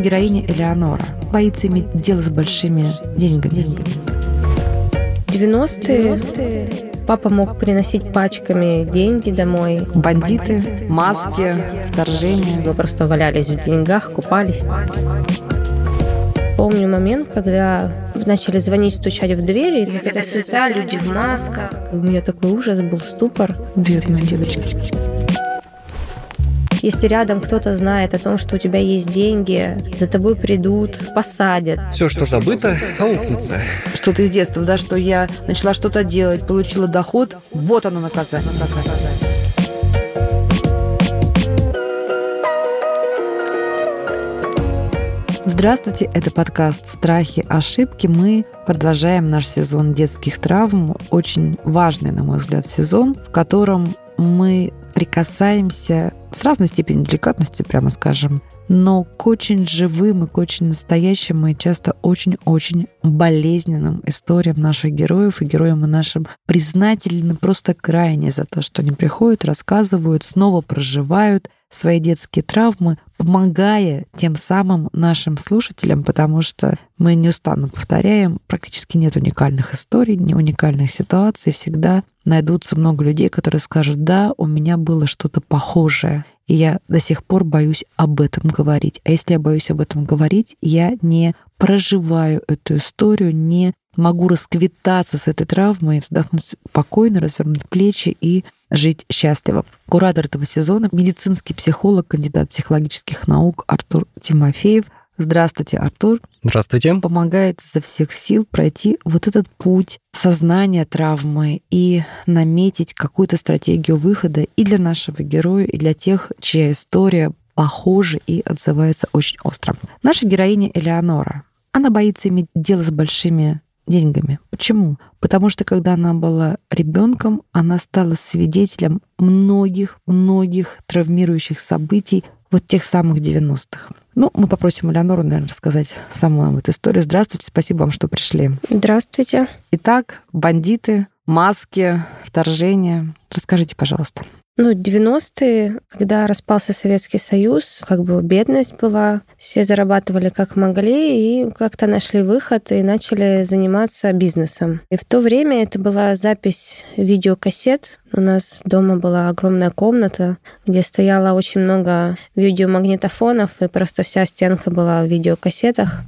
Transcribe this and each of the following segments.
Героиня Элеонора боится иметь дело с большими деньгами. 90-е папа мог приносить пачками деньги домой. Бандиты, маски, вторжение. Мы просто валялись в деньгах, купались. Помню момент, когда начали звонить, стучать в двери, и какая-то суета, люди в масках. У меня такой ужас был, ступор. Бедные девочки. Если рядом кто-то знает о том, что у тебя есть деньги, за тобой придут, посадят. Все, что забыто, аукнется. Что-то из детства, да, что я начала что-то делать, получила доход, вот оно наказание. наказание. Здравствуйте, это подкаст «Страхи, ошибки». Мы продолжаем наш сезон детских травм. Очень важный, на мой взгляд, сезон, в котором мы прикасаемся с разной степенью деликатности, прямо скажем, но к очень живым и к очень настоящим и часто очень-очень болезненным историям наших героев и героям и нашим признательны просто крайне за то, что они приходят, рассказывают, снова проживают свои детские травмы, помогая тем самым нашим слушателям, потому что мы неустанно повторяем, практически нет уникальных историй, не уникальных ситуаций, всегда найдутся много людей, которые скажут, да, у меня было что-то похожее, и я до сих пор боюсь об этом говорить. А если я боюсь об этом говорить, я не проживаю эту историю, не могу расквитаться с этой травмой, вздохнуть спокойно, развернуть плечи и жить счастливо. Куратор этого сезона — медицинский психолог, кандидат психологических наук Артур Тимофеев — Здравствуйте, Артур. Здравствуйте. Помогает изо всех сил пройти вот этот путь сознания травмы и наметить какую-то стратегию выхода и для нашего героя, и для тех, чья история похожа и отзывается очень остро. Наша героиня Элеонора. Она боится иметь дело с большими деньгами. Почему? Потому что когда она была ребенком, она стала свидетелем многих-многих травмирующих событий вот тех самых 90-х. Ну, мы попросим Элеонору, наверное, рассказать саму нам эту историю. Здравствуйте, спасибо вам, что пришли. Здравствуйте. Итак, бандиты, маски, вторжение. Расскажите, пожалуйста. Ну, 90-е, когда распался Советский Союз, как бы бедность была, все зарабатывали как могли и как-то нашли выход и начали заниматься бизнесом. И в то время это была запись видеокассет. У нас дома была огромная комната, где стояло очень много видеомагнитофонов, и просто вся стенка была в видеокассетах.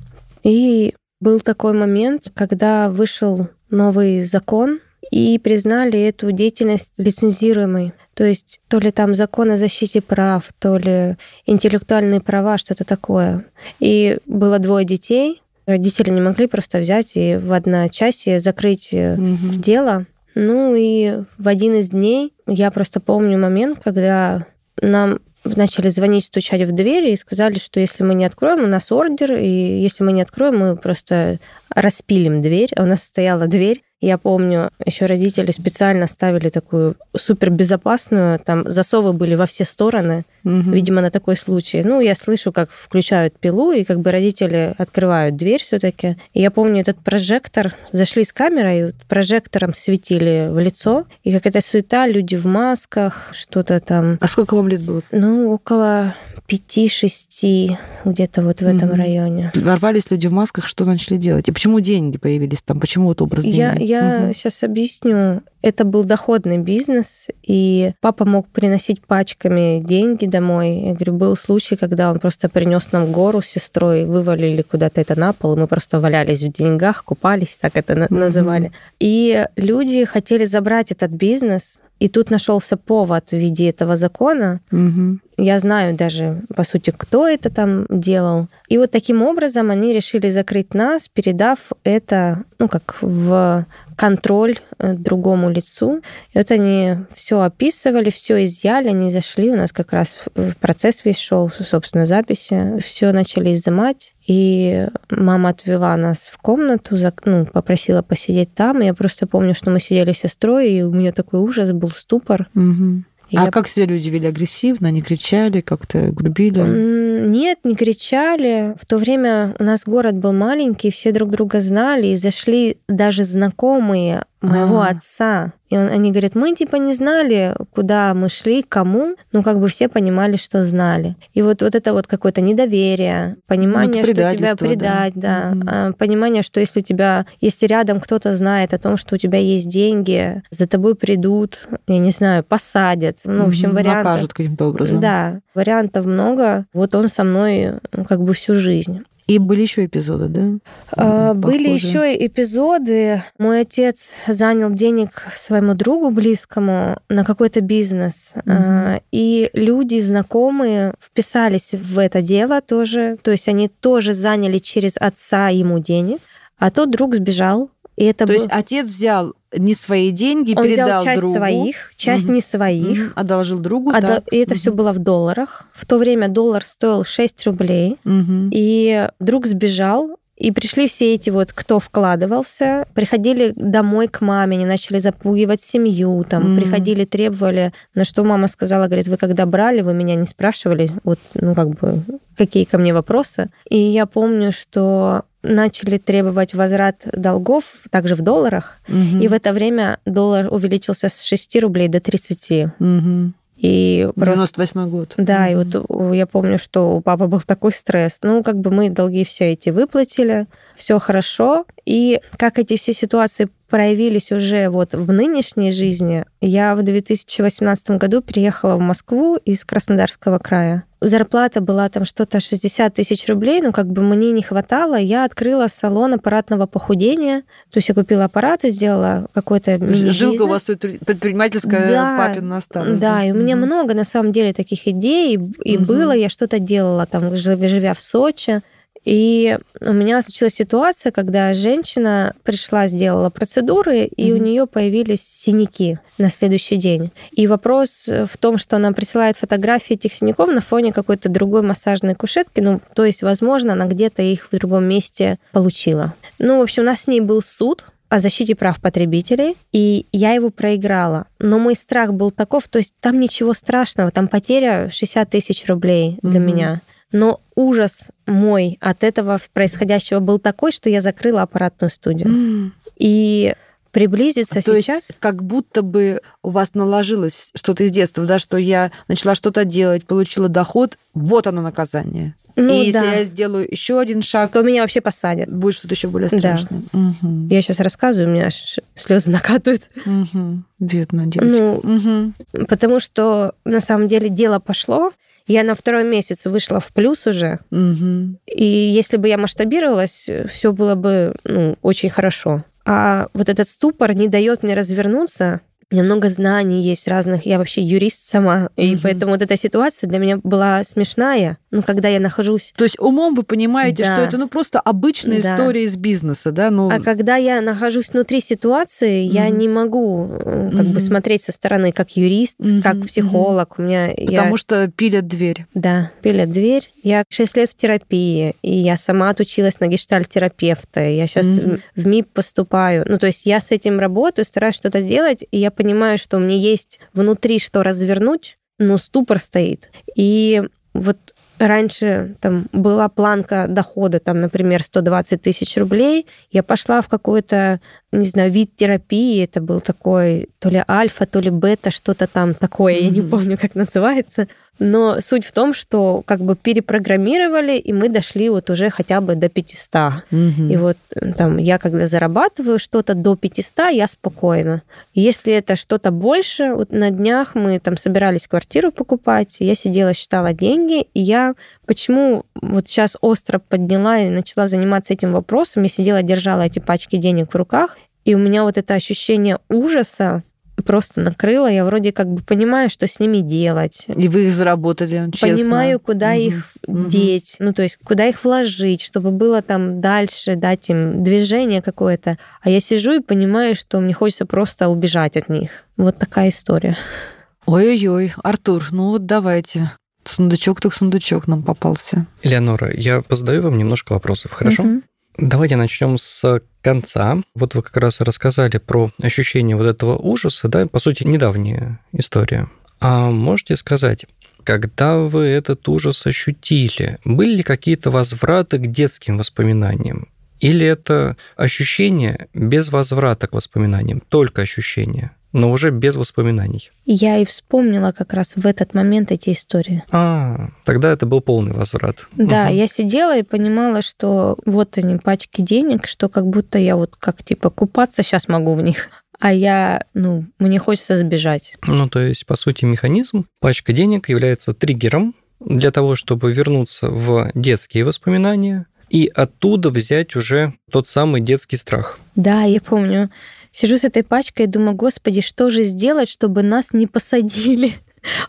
И был такой момент, когда вышел новый закон и признали эту деятельность лицензируемой. То есть то ли там закон о защите прав, то ли интеллектуальные права, что-то такое. И было двое детей. Родители не могли просто взять и в одночасье закрыть угу. дело. Ну и в один из дней я просто помню момент, когда нам начали звонить, стучать в двери и сказали, что если мы не откроем, у нас ордер, и если мы не откроем, мы просто распилим дверь. А у нас стояла дверь, я помню, еще родители специально ставили такую супер безопасную, там засовы были во все стороны, угу. видимо, на такой случай. Ну, я слышу, как включают пилу, и как бы родители открывают дверь все-таки. И я помню этот прожектор, зашли с камерой, прожектором светили в лицо, и какая-то суета, люди в масках, что-то там. А сколько вам лет было? Ну, около пяти-шести, где-то вот в этом mm районе. Ворвались люди в масках, что начали делать? И почему деньги появились там? Почему вот образ денег? Я, я угу. сейчас объясню. Это был доходный бизнес, и папа мог приносить пачками деньги домой. Я говорю, был случай, когда он просто принес нам гору с сестрой, вывалили куда-то это на пол, и мы просто валялись в деньгах, купались, так это угу. называли. И люди хотели забрать этот бизнес, и тут нашелся повод в виде этого закона. Угу. Я знаю даже, по сути, кто это там делал. И вот таким образом они решили закрыть нас, передав это, ну, как в контроль э, другому лицу. И вот они все описывали, все изъяли, они зашли, у нас как раз процесс весь шел, собственно, записи, все начали изымать. И мама отвела нас в комнату, ну, попросила посидеть там. Я просто помню, что мы сидели с сестрой, и у меня такой ужас был, ступор. Угу. А я... как себя люди вели агрессивно? Они кричали, как-то грубили? Нет, не кричали. В то время у нас город был маленький, все друг друга знали, и зашли даже знакомые моего А. отца. И он, они говорят, мы типа не знали, куда мы шли, кому, но как бы все понимали, что знали. И вот, вот это вот какое-то недоверие, понимание, Ну, что тебя да. предать, да, Мгм. А, понимание, что если у тебя, если рядом кто-то знает о том, что у тебя есть деньги, за тобой придут, я не знаю, посадят. Ну, в общем, вариантов. Накажут каким-то образом. Да, вариантов много. Вот он со мной ну, как бы всю жизнь. И были еще эпизоды, да? А, Были еще эпизоды. Мой отец занял денег своему другу близкому на какой-то бизнес. А, И люди, знакомые, вписались в это дело тоже. То есть они тоже заняли через отца ему денег. А тот друг сбежал. И это То был... есть отец взял не свои деньги, Он передал взял часть другу. своих, часть Мгм. не своих. Мгм, Одолжил другу, А так. до- И это все Мгм. было в долларах. В то время доллар стоил 6 рублей. Мгм. И друг сбежал, и пришли все эти вот, кто вкладывался, приходили домой к маме, они начали запугивать семью, там, Мгм. приходили, требовали, на что мама сказала, говорит, вы когда брали, вы меня не спрашивали, вот, ну, как бы, какие ко мне вопросы. И я помню, что начали требовать возврат долгов, также в долларах, Мгм. и в это время доллар увеличился с 6 рублей до 30. Мгм. И просто 98 год. да, и Мгм. вот я помню, что у папы был такой стресс. Ну, как бы мы долги все эти выплатили, все хорошо. И как эти все ситуации проявились уже вот в нынешней жизни, я в 2018 году переехала в Москву из Краснодарского края. Зарплата была там что-то 60 тысяч рублей, но как бы мне не хватало. Я открыла салон аппаратного похудения. То есть я купила аппараты, сделала какой-то Жилка у вас предпри- предпринимательская Да, папина осталась. да, и у меня Мгм. много на самом деле таких идей, и Мгм. было, я что-то делала там, жив- живя в Сочи. И у меня случилась ситуация, когда женщина пришла, сделала процедуры, и у Мгм. нее появились синяки на следующий день. И вопрос в том, что она присылает фотографии этих синяков на фоне какой-то другой массажной кушетки. Ну, то есть, возможно, она где-то их в другом месте получила. Ну, в общем, у нас с ней был суд, о защите прав потребителей, и я его проиграла. Но мой страх был таков, то есть там ничего страшного, там потеря 60 тысяч рублей для Мгм. меня. Но ужас мой от этого происходящего был такой, что я закрыла аппаратную студию. М. И приблизиться То сейчас... есть как будто бы у вас наложилось что-то из детства, да, что я начала что-то делать, получила доход, вот оно наказание. ну И если да, я сделаю еще один шаг, то меня вообще посадят. будет что-то еще более Да. страшное. Мгм. Я сейчас рассказываю, у меня аж слезы накатывают. Мгм. Бедная девочка. Ну, Мгм. потому что на самом деле дело пошло. Я на второй месяц вышла в плюс уже. Мгм. И если бы я масштабировалась, все было бы ну, очень хорошо. А вот этот ступор не дает мне развернуться. У меня много знаний есть разных. Я вообще юрист сама. И поэтому вот эта ситуация для меня была смешная. Ну, когда я нахожусь... То есть умом вы понимаете, Да. что это ну просто обычная Да. история из бизнеса, да? Ну, А когда я нахожусь внутри ситуации, я Мгм. не могу э, как Мгм. бы смотреть со стороны как юрист, Мгм, как психолог. У меня я- потому что пилят дверь. Да, пилят дверь. Я 6 лет в терапии, и я сама отучилась на гештальт-терапевта. Я сейчас Мгм. в МИП поступаю. Ну, то есть я с этим работаю, стараюсь что-то делать, и я понимаю, что у меня есть внутри что развернуть, но ступор стоит. И вот раньше там была планка дохода, там, например, 120 тысяч рублей. Я пошла в какой-то, не знаю, вид терапии. Это был такой то ли альфа, то ли бета, что-то там такое. Я не помню, как называется. Но суть в том, что как бы перепрограммировали, и мы дошли вот уже хотя бы до 500. Мгм. И вот э, там я когда зарабатываю что-то до 500, я спокойна. Если это что-то больше, вот на днях мы там собирались квартиру покупать, я сидела, считала деньги, и я почему вот сейчас остро подняла и начала заниматься этим вопросом, я сидела, держала эти пачки денег в руках, и у меня вот это ощущение ужаса просто накрыло. Я вроде как бы понимаю, что с ними делать. И вы их заработали, честно. Понимаю, куда Мгм. их Мгм. деть, ну то есть куда их вложить, чтобы было там дальше, дать им движение какое-то. А я сижу и понимаю, что мне хочется просто убежать от них. Вот такая история. Ой-ой-ой, Артур, ну вот давайте. Сундучок так сундучок нам попался. Элеонора, я позадаю вам немножко вопросов, хорошо? Мгм. Давайте начнем с конца. Вот вы как раз рассказали про ощущение вот этого ужаса, да, по сути, недавняя история. А можете сказать, когда вы этот ужас ощутили, были ли какие-то возвраты к детским воспоминаниям? Или это ощущение без возврата к воспоминаниям, только ощущение, но уже без воспоминаний? Я и вспомнила как раз в этот момент эти истории. А, тогда это был полный возврат. Да, угу. я сидела и понимала, что вот они пачки денег, что как будто я вот как типа купаться сейчас могу в них а я, ну, мне хочется забежать. Ну, то есть, по сути, механизм, пачка денег является триггером для того, чтобы вернуться в детские воспоминания и оттуда взять уже тот самый детский страх. Да, я помню. Сижу с этой пачкой и думаю, господи, что же сделать, чтобы нас не посадили?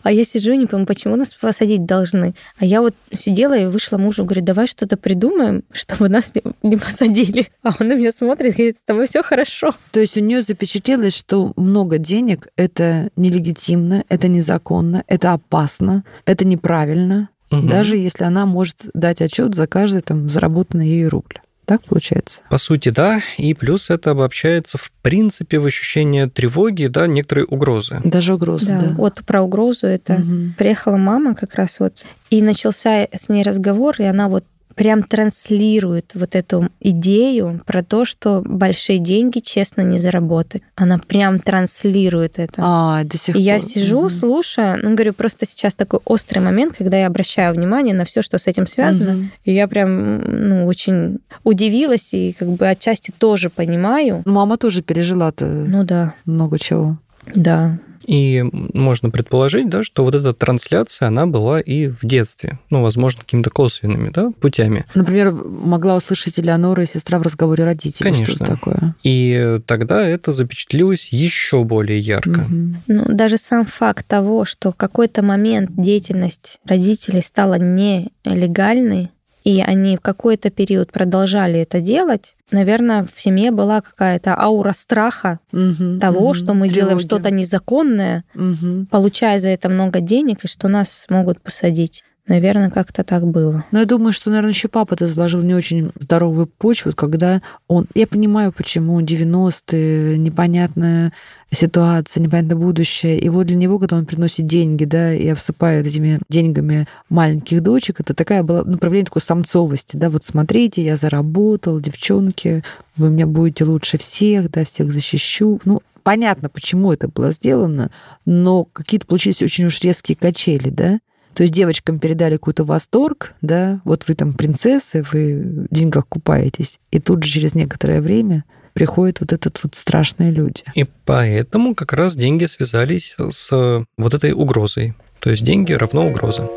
А я сижу и не понимаю, почему нас посадить должны. А я вот сидела и вышла мужу, говорю, давай что-то придумаем, чтобы нас не, посадили. А он на меня смотрит и говорит, с тобой все хорошо. То есть у нее запечатлелось, что много денег — это нелегитимно, это незаконно, это опасно, это неправильно, угу. даже если она может дать отчет за каждый там заработанный ею рубль. Так получается? По сути, да. И плюс это обобщается, в принципе, в ощущение тревоги, да, некоторые угрозы. Даже угрозы, да. да. Вот про угрозу это угу. приехала мама как раз вот, и начался с ней разговор, и она вот прям транслирует вот эту идею про то, что большие деньги честно не заработать. Она прям транслирует это. А, до сих и пор. я сижу, угу. слушаю, ну, говорю, просто сейчас такой острый момент, когда я обращаю внимание на все, что с этим связано. Угу. И я прям, ну, очень удивилась и как бы отчасти тоже понимаю. Мама тоже пережила-то ну, да. много чего. Да. И можно предположить, да, что вот эта трансляция, она была и в детстве, ну, возможно, какими-то косвенными да, путями. Например, могла услышать Элеонора и сестра в разговоре родителей. Конечно. Что такое. И тогда это запечатлилось еще более ярко. Угу. Ну, даже сам факт того, что в какой-то момент деятельность родителей стала нелегальной, и они в какой-то период продолжали это делать, наверное, в семье была какая-то аура страха угу, того, угу, что мы тревоги. делаем что-то незаконное, угу. получая за это много денег, и что нас могут посадить. Наверное, как-то так было. Но я думаю, что, наверное, еще папа это заложил не очень здоровую почву, когда он... Я понимаю, почему 90-е, непонятная ситуация, непонятное будущее. И вот для него, когда он приносит деньги, да, и обсыпает этими деньгами маленьких дочек, это такая была ну, проявление такой самцовости, да, вот смотрите, я заработал, девчонки, вы меня будете лучше всех, да, всех защищу. Ну, понятно, почему это было сделано, но какие-то получились очень уж резкие качели, да. То есть девочкам передали какой-то восторг, да, вот вы там принцессы, вы в деньгах купаетесь, и тут же через некоторое время приходят вот этот вот страшные люди. И поэтому как раз деньги связались с вот этой угрозой. То есть деньги равно угроза.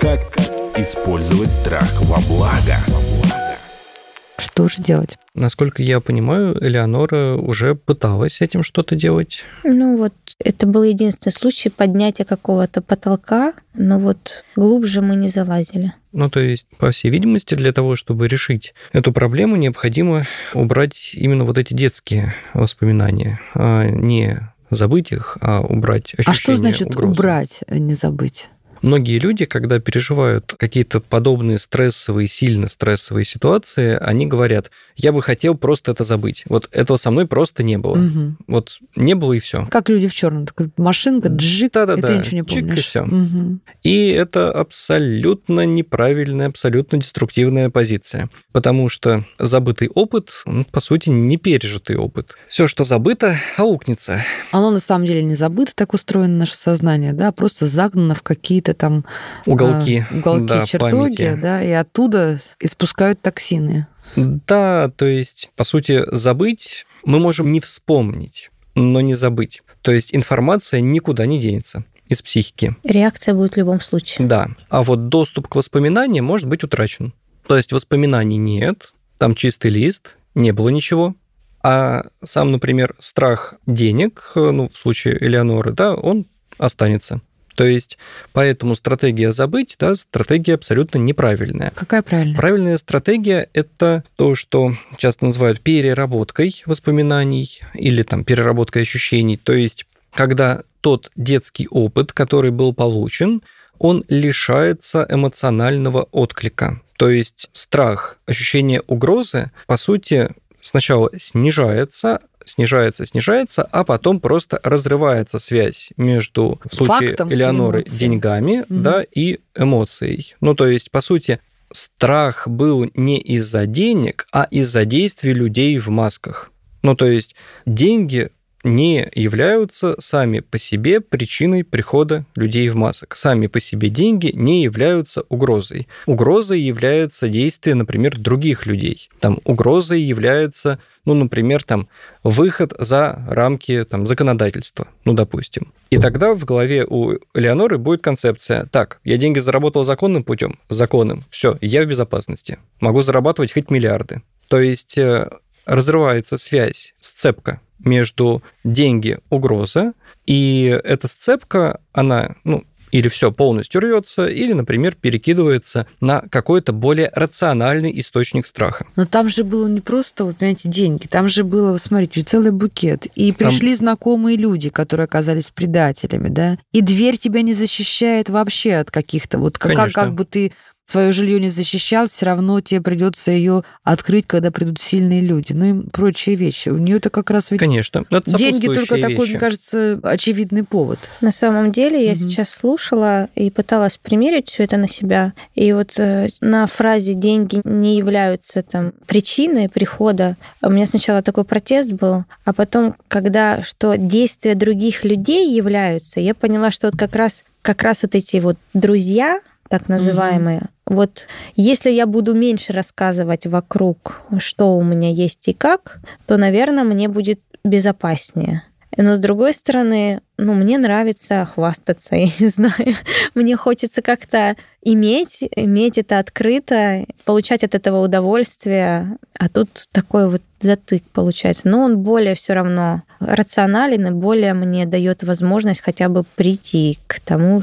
Как использовать страх во благо? Что же делать? Насколько я понимаю, Элеонора уже пыталась с этим что-то делать. Ну вот, это был единственный случай поднятия какого-то потолка, но вот глубже мы не залазили. Ну, то есть, по всей видимости, для того, чтобы решить эту проблему, необходимо убрать именно вот эти детские воспоминания, а не забыть их, а убрать ощущение А что значит угрозы. убрать, а не забыть? Многие люди, когда переживают какие-то подобные стрессовые, сильно стрессовые ситуации, они говорят, я бы хотел просто это забыть. Вот этого со мной просто не было. Угу. Вот не было и все. Как люди в черном. Машинка, джик, да, да, и да. ты ничего не помнишь. Чик, и все. Угу. И это абсолютно неправильная, абсолютно деструктивная позиция. Потому что забытый опыт, ну, по сути, не пережитый опыт. Все, что забыто, аукнется. Оно на самом деле не забыто, так устроено наше сознание, да, просто загнано в какие-то там уголки, а, уголки да, чертоги, памяти. да, и оттуда испускают токсины. Да, то есть, по сути, забыть мы можем не вспомнить, но не забыть. То есть информация никуда не денется из психики. Реакция будет в любом случае. Да. А вот доступ к воспоминаниям может быть утрачен. То есть воспоминаний нет, там чистый лист, не было ничего. А сам, например, страх денег, ну, в случае Элеоноры, да, он останется. То есть, поэтому стратегия забыть, да, стратегия абсолютно неправильная. Какая правильная? Правильная стратегия – это то, что часто называют переработкой воспоминаний или там переработкой ощущений. То есть, когда тот детский опыт, который был получен, он лишается эмоционального отклика. То есть страх, ощущение угрозы, по сути, сначала снижается, снижается, снижается, а потом просто разрывается связь между, в случае Фактом Элеоноры, деньгами, Мгм. да, и эмоцией. Ну, то есть, по сути, страх был не из-за денег, а из-за действий людей в масках. Ну, то есть, деньги не являются сами по себе причиной прихода людей в масок. Сами по себе деньги не являются угрозой. Угрозой является действие, например, других людей. Там угрозой является, ну, например, там выход за рамки там, законодательства, ну, допустим. И тогда в голове у Леоноры будет концепция, так, я деньги заработал законным путем, законным, все, я в безопасности, могу зарабатывать хоть миллиарды. То есть э, разрывается связь, сцепка между деньги, угроза, и эта сцепка, она, ну, или все полностью рвется, или, например, перекидывается на какой-то более рациональный источник страха. Но там же было не просто, вот, понимаете, деньги. Там же было, смотрите, целый букет. И пришли знакомые люди, которые оказались предателями, да. И дверь тебя не защищает вообще от каких-то... Вот как, как, Конечно. как бы ты свое жилье не защищал, все равно тебе придется ее открыть, когда придут сильные люди. Ну и прочие вещи. У нее это как раз ведь Конечно. Но это деньги только сопутствующие такой, вещи. мне кажется, очевидный повод. На самом деле я Мгм. сейчас слушала и пыталась примерить все это на себя. И вот э, на фразе «деньги не являются там причиной прихода» у меня сначала такой протест был, а потом, когда что действия других людей являются, я поняла, что вот как раз, как раз вот эти вот друзья, так называемые, вот если я буду меньше рассказывать вокруг, что у меня есть и как, то, наверное, мне будет безопаснее. Но с другой стороны, ну, мне нравится хвастаться, я не знаю. Мне хочется как-то иметь, иметь это открыто, получать от этого удовольствие. А тут такой вот затык получается. Но он более все равно рационален и более мне дает возможность хотя бы прийти к тому,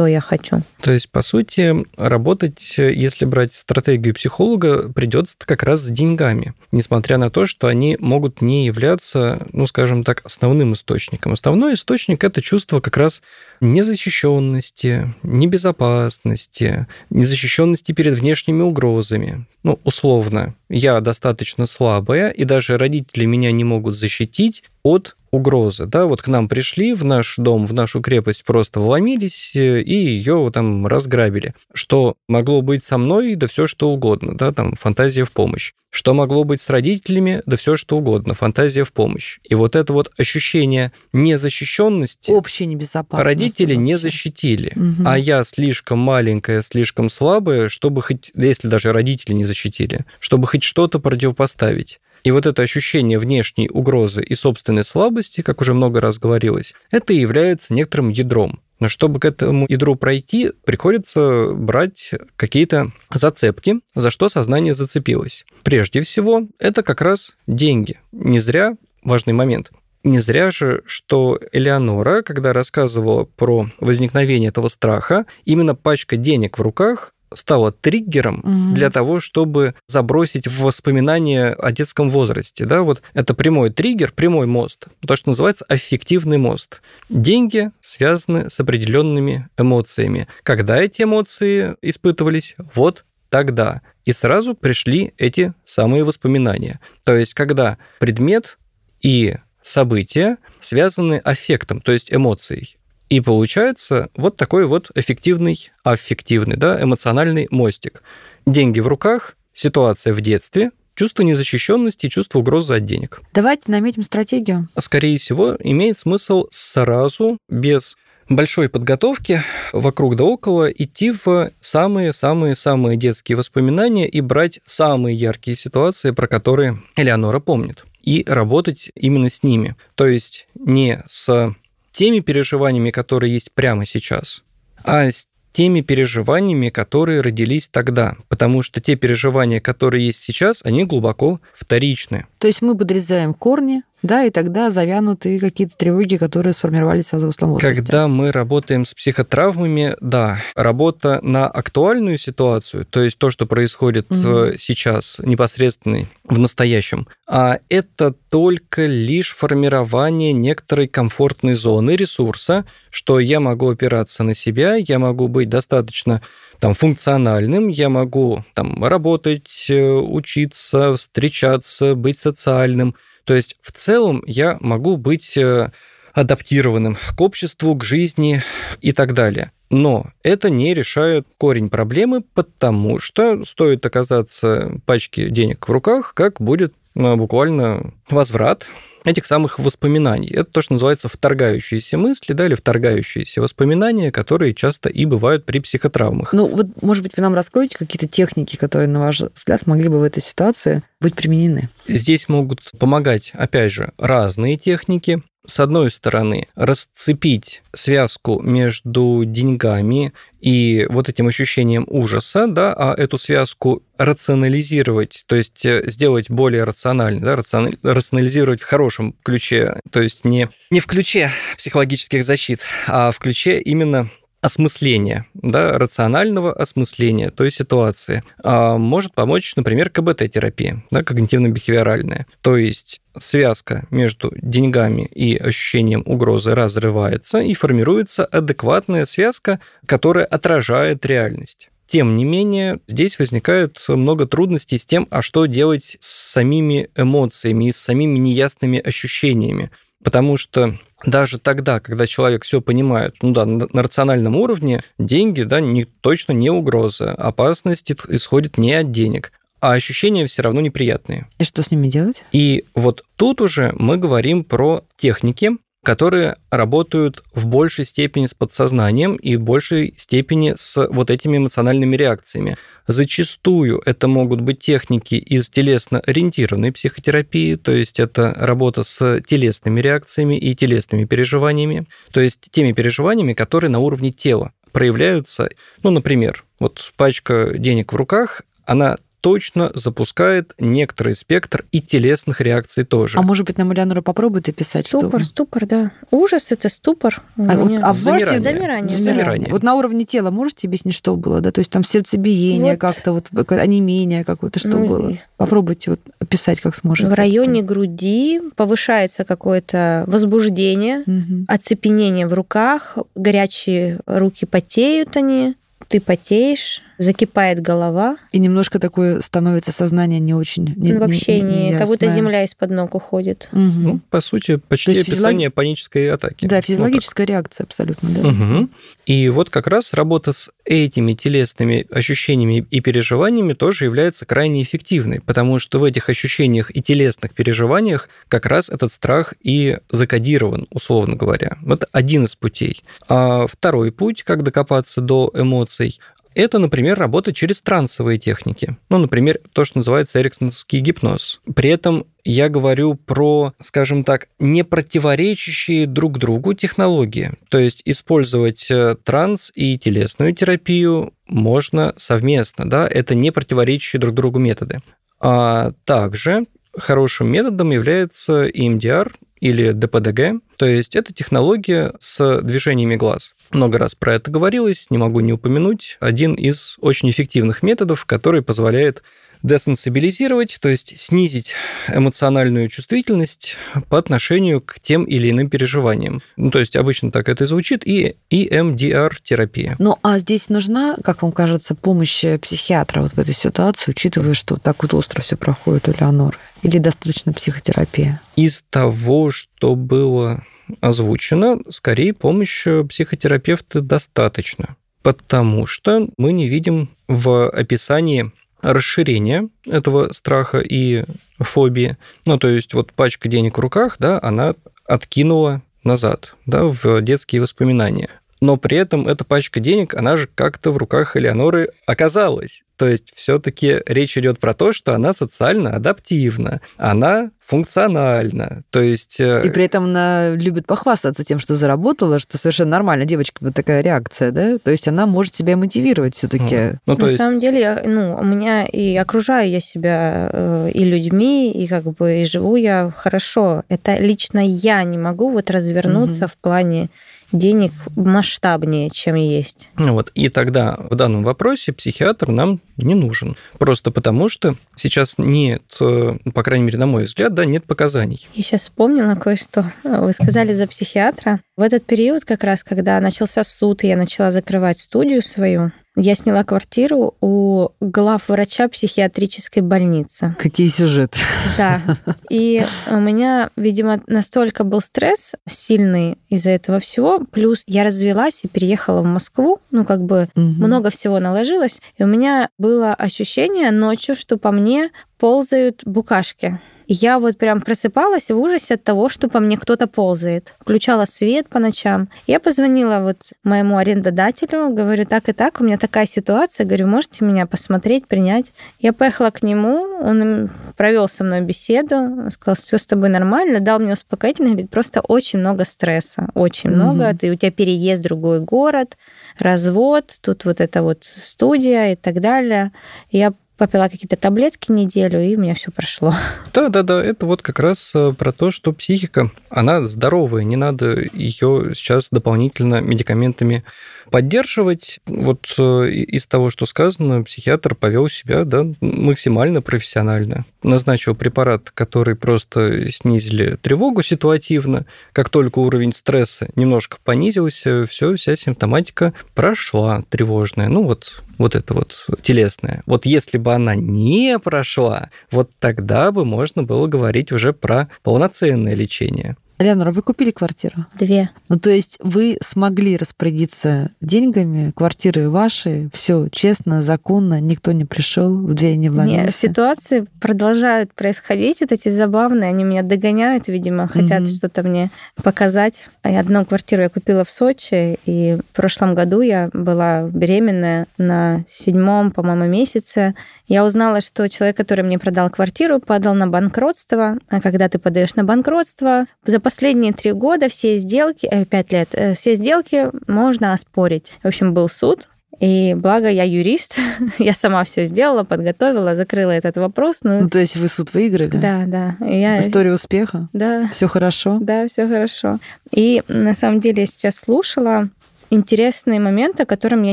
что я хочу. То есть, по сути, работать, если брать стратегию психолога, придется как раз с деньгами, несмотря на то, что они могут не являться, ну, скажем так, основным источником. Основной источник это чувство как раз незащищенности, небезопасности, незащищенности перед внешними угрозами. Ну, условно, я достаточно слабая, и даже родители меня не могут защитить от угрозы. Да, вот к нам пришли в наш дом, в нашу крепость просто вломились э, и ее там разграбили. Что могло быть со мной, да все что угодно, да, там фантазия в помощь. Что могло быть с родителями, да все что угодно, фантазия в помощь. И вот это вот ощущение незащищенности Общая небезопасность. родители не вообще. защитили. Мгм. А я слишком маленькая, слишком слабая, чтобы хоть, если даже родители не защитили, чтобы хоть что-то противопоставить. И вот это ощущение внешней угрозы и собственной слабости, как уже много раз говорилось, это является некоторым ядром. Но чтобы к этому ядру пройти, приходится брать какие-то зацепки, за что сознание зацепилось. Прежде всего, это как раз деньги. Не зря важный момент. Не зря же, что Элеонора, когда рассказывала про возникновение этого страха, именно пачка денег в руках стала триггером Мгм. для того, чтобы забросить в воспоминания о детском возрасте. Да? Вот это прямой триггер, прямой мост, то, что называется аффективный мост. Деньги связаны с определенными эмоциями. Когда эти эмоции испытывались? Вот тогда. И сразу пришли эти самые воспоминания. То есть, когда предмет и события связаны аффектом, то есть эмоцией. И получается вот такой вот эффективный, аффективный, да, эмоциональный мостик. Деньги в руках, ситуация в детстве, чувство незащищенности и чувство угрозы от денег. Давайте наметим стратегию. Скорее всего, имеет смысл сразу, без большой подготовки вокруг да около идти в самые-самые-самые детские воспоминания и брать самые яркие ситуации, про которые Элеонора помнит, и работать именно с ними. То есть не с теми переживаниями, которые есть прямо сейчас, а с теми переживаниями, которые родились тогда. Потому что те переживания, которые есть сейчас, они глубоко вторичны. То есть мы подрезаем корни, да, и тогда завянут и какие-то тревоги, которые сформировались в взрослом возрасте. Когда мы работаем с психотравмами, да, работа на актуальную ситуацию, то есть то, что происходит э, сейчас, непосредственно в настоящем, а это только лишь формирование некоторой комфортной зоны ресурса, что я могу опираться на себя, я могу быть достаточно там, функциональным, я могу там, работать, э, учиться, встречаться, быть социальным, То есть в целом я могу быть э, адаптированным к обществу, к жизни и так далее. Но это не решает корень проблемы, потому что стоит оказаться пачке денег в руках, как будет ну, буквально возврат этих самых воспоминаний. Это то, что называется вторгающиеся мысли, да, или вторгающиеся воспоминания, которые часто и бывают при психотравмах. Ну, вот, может быть, вы нам раскроете какие-то техники, которые, на ваш взгляд, могли бы в этой ситуации быть применены? Здесь могут помогать, опять же, разные техники с одной стороны, расцепить связку между деньгами и вот этим ощущением ужаса, да, а эту связку рационализировать, то есть э, сделать более рациональной, да, рационализировать в хорошем ключе, то есть не, не в ключе психологических защит, а в ключе именно осмысления, да, рационального осмысления той ситуации а может помочь, например, КБТ-терапия, да, когнитивно-бихевиоральная. То есть связка между деньгами и ощущением угрозы разрывается и формируется адекватная связка, которая отражает реальность. Тем не менее, здесь возникает много трудностей с тем, а что делать с самими эмоциями и с самими неясными ощущениями. Потому что даже тогда, когда человек все понимает, ну да, на, рациональном уровне деньги, да, не, точно не угроза, опасность исходит не от денег, а ощущения все равно неприятные. И что с ними делать? И вот тут уже мы говорим про техники, которые работают в большей степени с подсознанием и в большей степени с вот этими эмоциональными реакциями. Зачастую это могут быть техники из телесно-ориентированной психотерапии, то есть это работа с телесными реакциями и телесными переживаниями, то есть теми переживаниями, которые на уровне тела проявляются. Ну, например, вот пачка денег в руках, она точно запускает некоторый спектр и телесных реакций тоже. А может быть, нам Элеонора попробует описать? Ступор, что... ступор, да. Ужас – это ступор. А, вот, а замирание. Замирание. замирание. Вот на уровне тела можете объяснить, что было? Да? То есть там сердцебиение вот. как-то, вот, онемение какое-то, что ну, было? Попробуйте вот описать, как сможете. В районе груди повышается какое-то возбуждение, угу. оцепенение в руках, горячие руки потеют они, ты потеешь, закипает голова. И немножко такое становится сознание не очень... Не, ну, вообще не, не, как будто земля из-под ног уходит. Угу. Ну, по сути, почти описание физиолог... панической атаки. Да, физиологическая вот реакция абсолютно. Да. Угу. И вот как раз работа с этими телесными ощущениями и переживаниями тоже является крайне эффективной, потому что в этих ощущениях и телесных переживаниях как раз этот страх и закодирован, условно говоря. Вот один из путей. А второй путь, как докопаться до эмоций, это, например, работа через трансовые техники. Ну, например, то, что называется эриксонский гипноз. При этом я говорю про, скажем так, не противоречащие друг другу технологии. То есть использовать э, транс и телесную терапию можно совместно, да, это не противоречащие друг другу методы. А также хорошим методом является EMDR или ДПДГ, то есть это технология с движениями глаз. Много раз про это говорилось, не могу не упомянуть. Один из очень эффективных методов, который позволяет десенсибилизировать, то есть снизить эмоциональную чувствительность по отношению к тем или иным переживаниям. Ну, то есть обычно так это звучит, и EMDR-терапия. Ну, а здесь нужна, как вам кажется, помощь психиатра вот в этой ситуации, учитывая, что так вот остро все проходит у Леоноры? Или достаточно психотерапия? Из того, что было озвучено, скорее помощь психотерапевта достаточно, потому что мы не видим в описании расширение этого страха и фобии. Ну, то есть вот пачка денег в руках, да, она откинула назад, да, в детские воспоминания. Но при этом эта пачка денег, она же как-то в руках Элеоноры оказалась. То есть все-таки речь идет про то, что она социально адаптивна, она функциональна. То есть... Э, и при этом она любит похвастаться тем, что заработала, что совершенно нормально. Девочка, вот такая реакция, да? То есть она может себя мотивировать все-таки. Ну, то На есть... самом деле, я, ну, у меня и окружаю я себя э, и людьми, и как бы и живу я хорошо. Это лично я не могу вот развернуться угу. в плане денег масштабнее, чем есть. Ну вот, и тогда в данном вопросе психиатр нам не нужен. Просто потому, что сейчас нет, э, по крайней мере, на мой взгляд, да, нет показаний. Я сейчас вспомнила кое-что. Вы сказали за психиатра. В этот период, как раз, когда начался суд, и я начала закрывать студию свою, Я сняла квартиру у глав врача психиатрической больницы. Какие сюжеты. Да. И у меня, видимо, настолько был стресс сильный из-за этого всего. Плюс я развелась и переехала в Москву. Ну, как бы Мгм. много всего наложилось. И у меня было ощущение ночью, что по мне ползают букашки. Я вот прям просыпалась в ужасе от того, что по мне кто-то ползает. Включала свет по ночам. Я позвонила вот моему арендодателю, говорю, так и так, у меня такая ситуация, говорю, можете меня посмотреть, принять? Я поехала к нему, он провел со мной беседу, сказал, все с тобой нормально, дал мне успокоительное, говорит, просто очень много стресса, очень много, ты, у тебя переезд в другой город, развод, тут вот эта вот студия и так далее. Я попила какие-то таблетки неделю, и у меня все прошло. Да, да, да, это вот как раз э, про то, что психика, она здоровая, не надо ее сейчас дополнительно медикаментами поддерживать. Вот э, из того, что сказано, психиатр повел себя да, максимально профессионально. Назначил препарат, который просто снизили тревогу ситуативно. Как только уровень стресса немножко понизился, все, вся симптоматика прошла тревожная. Ну вот, вот это вот телесная. Вот если бы она не прошла, вот тогда бы можно было говорить уже про полноценное лечение. Леонора, вы купили квартиру? Две. Ну, то есть вы смогли распорядиться деньгами, квартиры ваши, все честно, законно, никто не пришел, в дверь не вломился. ситуации продолжают происходить, вот эти забавные, они меня догоняют, видимо, хотят Мгм. что-то мне показать. И Одну квартиру я купила в Сочи, и в прошлом году я была беременная на седьмом, по-моему, месяце. Я узнала, что человек, который мне продал квартиру, подал на банкротство. А когда ты подаешь на банкротство, за последние три года все сделки, э, пять лет, э, все сделки можно оспорить. В общем, был суд, и благо я юрист, я сама все сделала, подготовила, закрыла этот вопрос. Ну, Ну, то есть вы суд выиграли? да, да. Я, История успеха? да, Все хорошо? да, все хорошо. И на самом деле я сейчас слушала интересные моменты, о котором я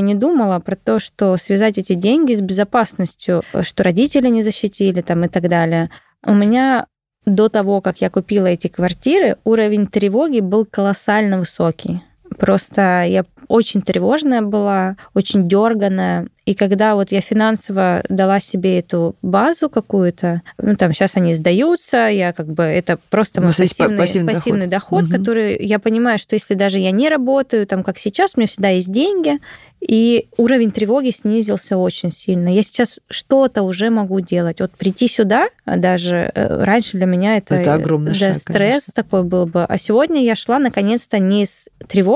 не думала, про то, что связать эти деньги с безопасностью, что родители не защитили там и так далее. У меня до того, как я купила эти квартиры, уровень тревоги был колоссально высокий. Просто я очень тревожная была, очень дерганая. И когда вот я финансово дала себе эту базу какую-то, ну там сейчас они сдаются, я как бы это просто Ну, мой па- пассивный, пассивный пассивный доход. доход, Мгм. который я понимаю, что если даже я не работаю, там как сейчас, у меня всегда есть деньги, и уровень тревоги снизился очень сильно. Я сейчас что-то уже могу делать. Вот прийти сюда, а даже э, раньше для меня это, Это огромный да, шаг, стресс конечно. такой был бы. А сегодня я шла наконец-то не с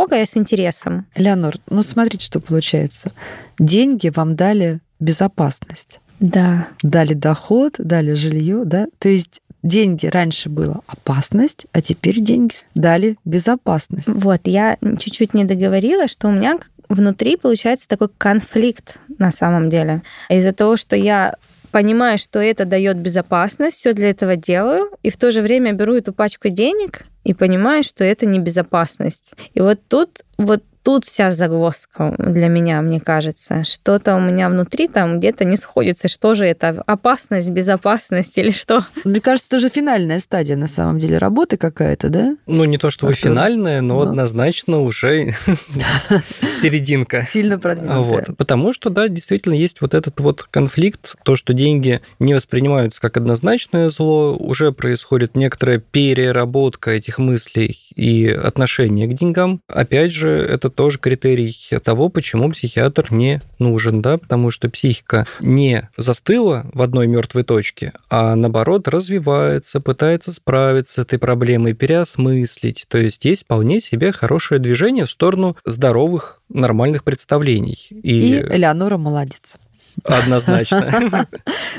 тревогой, а с интересом. Леонор, ну смотрите, что получается. Деньги вам дали безопасность, Да. дали доход, дали жилье, да? То есть деньги раньше было опасность, а теперь деньги дали безопасность. Вот, я чуть-чуть не договорила, что у меня внутри получается такой конфликт на самом деле. Из-за того, что я понимаю, что это дает безопасность, все для этого делаю, и в то же время беру эту пачку денег и понимаю, что это не безопасность. И вот тут, вот тут вся загвоздка для меня, мне кажется. Что-то у меня внутри там где-то не сходится. Что же это? Опасность, безопасность или что? Мне кажется, это уже финальная стадия на самом деле работы какая-то, да? Ну, не то чтобы Артур. финальная, но Ну. однозначно уже серединка. Сильно продвинутая. Вот. Потому что, да, действительно есть вот этот вот конфликт, то, что деньги не воспринимаются как однозначное зло, уже происходит некоторая переработка этих мыслей и отношения к деньгам. Опять же, это тоже критерий того, почему психиатр не нужен, да, потому что психика не застыла в одной мертвой точке, а наоборот развивается, пытается справиться с этой проблемой, переосмыслить. То есть есть вполне себе хорошее движение в сторону здоровых, нормальных представлений. И И, Элеонора молодец. Однозначно.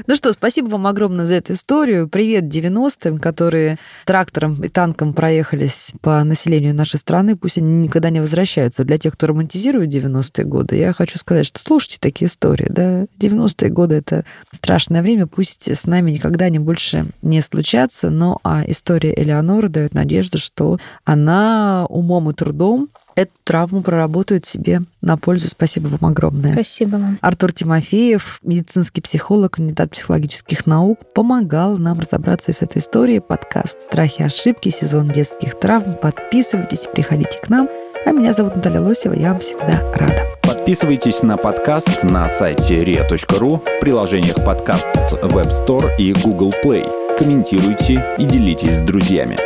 Ну что, спасибо вам огромное за эту историю. Привет 90-м, которые трактором и танком проехались по населению нашей страны. Пусть они никогда не возвращаются. Для тех, кто романтизирует 90-е годы, я хочу сказать, что слушайте такие истории. Да? 90-е годы — это страшное время. Пусть с нами никогда они больше не случатся. Но а история Элеоноры дает надежду, что она умом и трудом эту травму проработает себе на пользу. Спасибо вам огромное. Спасибо вам. Артур Тимофеев, медицинский психолог, кандидат психологических наук, помогал нам разобраться с этой историей. Подкаст «Страхи и ошибки», сезон детских травм. Подписывайтесь, приходите к нам. А меня зовут Наталья Лосева, я вам всегда рада. Подписывайтесь на подкаст на сайте ria.ru в приложениях подкаст с Web Store и Google Play. Комментируйте и делитесь с друзьями.